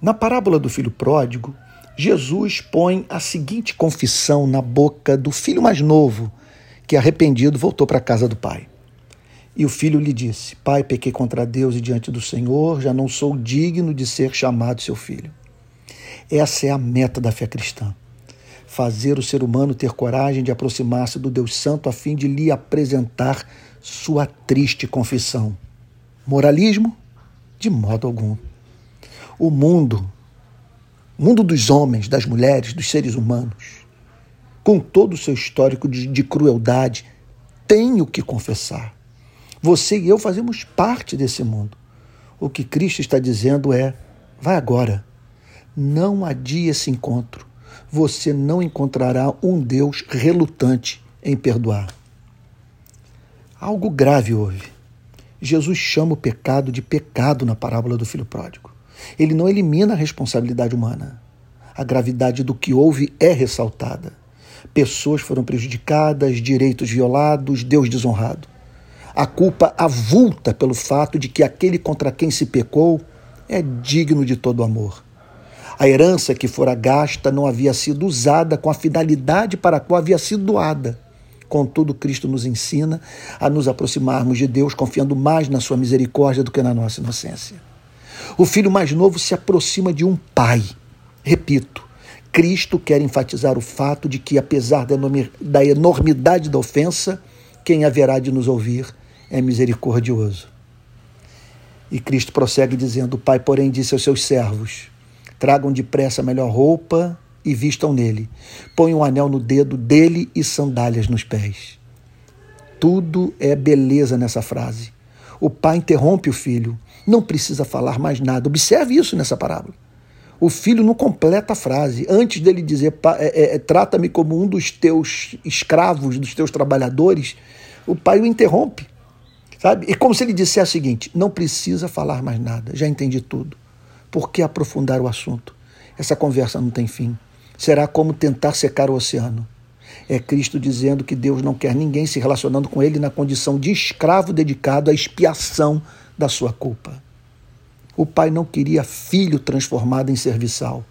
Na parábola do filho pródigo, Jesus põe a seguinte confissão na boca do filho mais novo, que arrependido voltou para a casa do pai. E o filho lhe disse: Pai, pequei contra Deus e diante do Senhor, já não sou digno de ser chamado seu filho. Essa é a meta da fé cristã. Fazer o ser humano ter coragem de aproximar-se do Deus Santo a fim de lhe apresentar sua triste confissão. Moralismo? De modo algum. O mundo, o mundo dos homens, das mulheres, dos seres humanos, com todo o seu histórico de, de crueldade, tem o que confessar. Você e eu fazemos parte desse mundo. O que Cristo está dizendo é: vai agora. Não adie esse encontro. Você não encontrará um Deus relutante em perdoar. Algo grave houve. Jesus chama o pecado de pecado na parábola do filho pródigo. Ele não elimina a responsabilidade humana. A gravidade do que houve é ressaltada. Pessoas foram prejudicadas, direitos violados, Deus desonrado a culpa avulta pelo fato de que aquele contra quem se pecou é digno de todo amor. A herança que fora gasta não havia sido usada com a finalidade para a qual havia sido doada. Contudo, Cristo nos ensina a nos aproximarmos de Deus confiando mais na sua misericórdia do que na nossa inocência. O filho mais novo se aproxima de um pai. Repito, Cristo quer enfatizar o fato de que, apesar da enormidade da ofensa, quem haverá de nos ouvir é misericordioso. E Cristo prossegue dizendo: O Pai, porém, disse aos seus servos: Tragam depressa a melhor roupa e vistam nele. Ponham um anel no dedo dele e sandálias nos pés. Tudo é beleza nessa frase. O pai interrompe o filho. Não precisa falar mais nada. Observe isso nessa parábola. O filho não completa a frase. Antes dele dizer, é, é, trata-me como um dos teus escravos, dos teus trabalhadores, o pai o interrompe. Sabe? E como se ele dissesse o seguinte: não precisa falar mais nada, já entendi tudo. Por que aprofundar o assunto? Essa conversa não tem fim. Será como tentar secar o oceano. É Cristo dizendo que Deus não quer ninguém se relacionando com ele na condição de escravo dedicado à expiação da sua culpa. O pai não queria filho transformado em serviçal.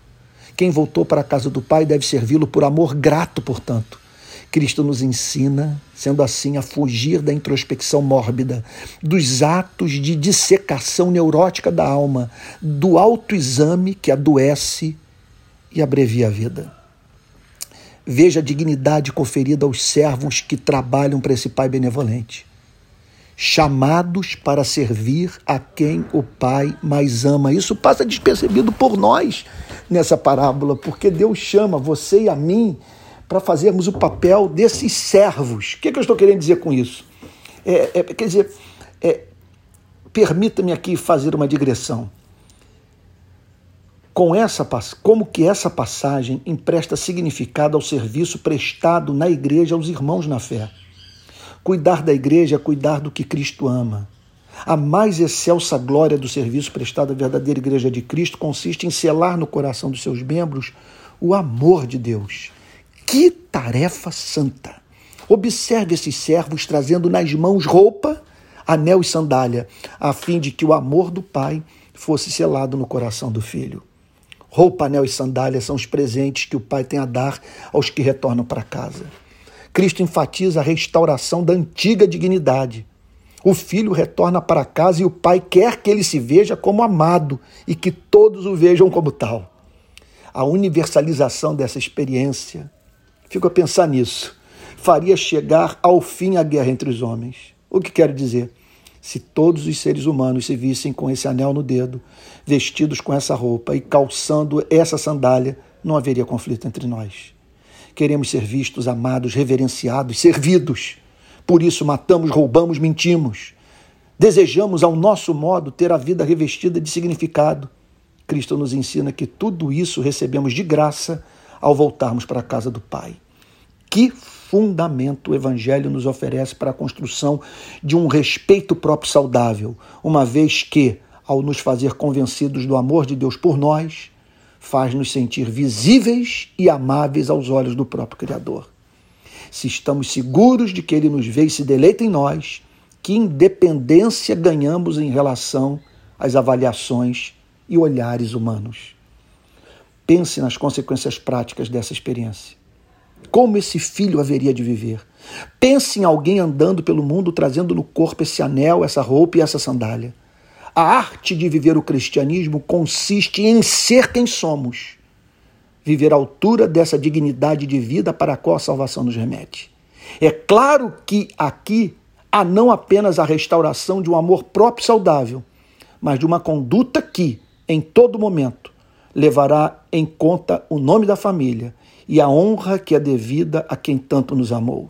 Quem voltou para a casa do pai deve servi-lo por amor grato, portanto. Cristo nos ensina, sendo assim, a fugir da introspecção mórbida, dos atos de dissecação neurótica da alma, do autoexame que adoece e abrevia a vida. Veja a dignidade conferida aos servos que trabalham para esse Pai benevolente, chamados para servir a quem o Pai mais ama. Isso passa despercebido por nós nessa parábola, porque Deus chama você e a mim para fazermos o papel desses servos. O que, é que eu estou querendo dizer com isso? É, é, quer dizer, é, permita-me aqui fazer uma digressão. Com essa, como que essa passagem empresta significado ao serviço prestado na igreja aos irmãos na fé? Cuidar da igreja é cuidar do que Cristo ama. A mais excelsa glória do serviço prestado à verdadeira igreja de Cristo consiste em selar no coração dos seus membros o amor de Deus que tarefa santa! Observe esses servos trazendo nas mãos roupa, anel e sandália, a fim de que o amor do pai fosse selado no coração do filho. Roupa, anel e sandália são os presentes que o pai tem a dar aos que retornam para casa. Cristo enfatiza a restauração da antiga dignidade. O filho retorna para casa e o pai quer que ele se veja como amado e que todos o vejam como tal. A universalização dessa experiência Fico a pensar nisso. Faria chegar ao fim a guerra entre os homens. O que quero dizer? Se todos os seres humanos se vissem com esse anel no dedo, vestidos com essa roupa e calçando essa sandália, não haveria conflito entre nós. Queremos ser vistos, amados, reverenciados, servidos. Por isso matamos, roubamos, mentimos. Desejamos, ao nosso modo, ter a vida revestida de significado. Cristo nos ensina que tudo isso recebemos de graça ao voltarmos para a casa do Pai. Que fundamento o Evangelho nos oferece para a construção de um respeito próprio saudável, uma vez que, ao nos fazer convencidos do amor de Deus por nós, faz-nos sentir visíveis e amáveis aos olhos do próprio Criador. Se estamos seguros de que Ele nos vê e se deleita em nós, que independência ganhamos em relação às avaliações e olhares humanos. Pense nas consequências práticas dessa experiência. Como esse filho haveria de viver? Pense em alguém andando pelo mundo trazendo no corpo esse anel, essa roupa e essa sandália. A arte de viver o cristianismo consiste em ser quem somos, viver à altura dessa dignidade de vida para a qual a salvação nos remete. É claro que aqui há não apenas a restauração de um amor próprio saudável, mas de uma conduta que, em todo momento, levará em conta o nome da família e a honra que é devida a quem tanto nos amou.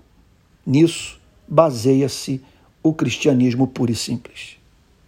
Nisso baseia-se o cristianismo puro e simples.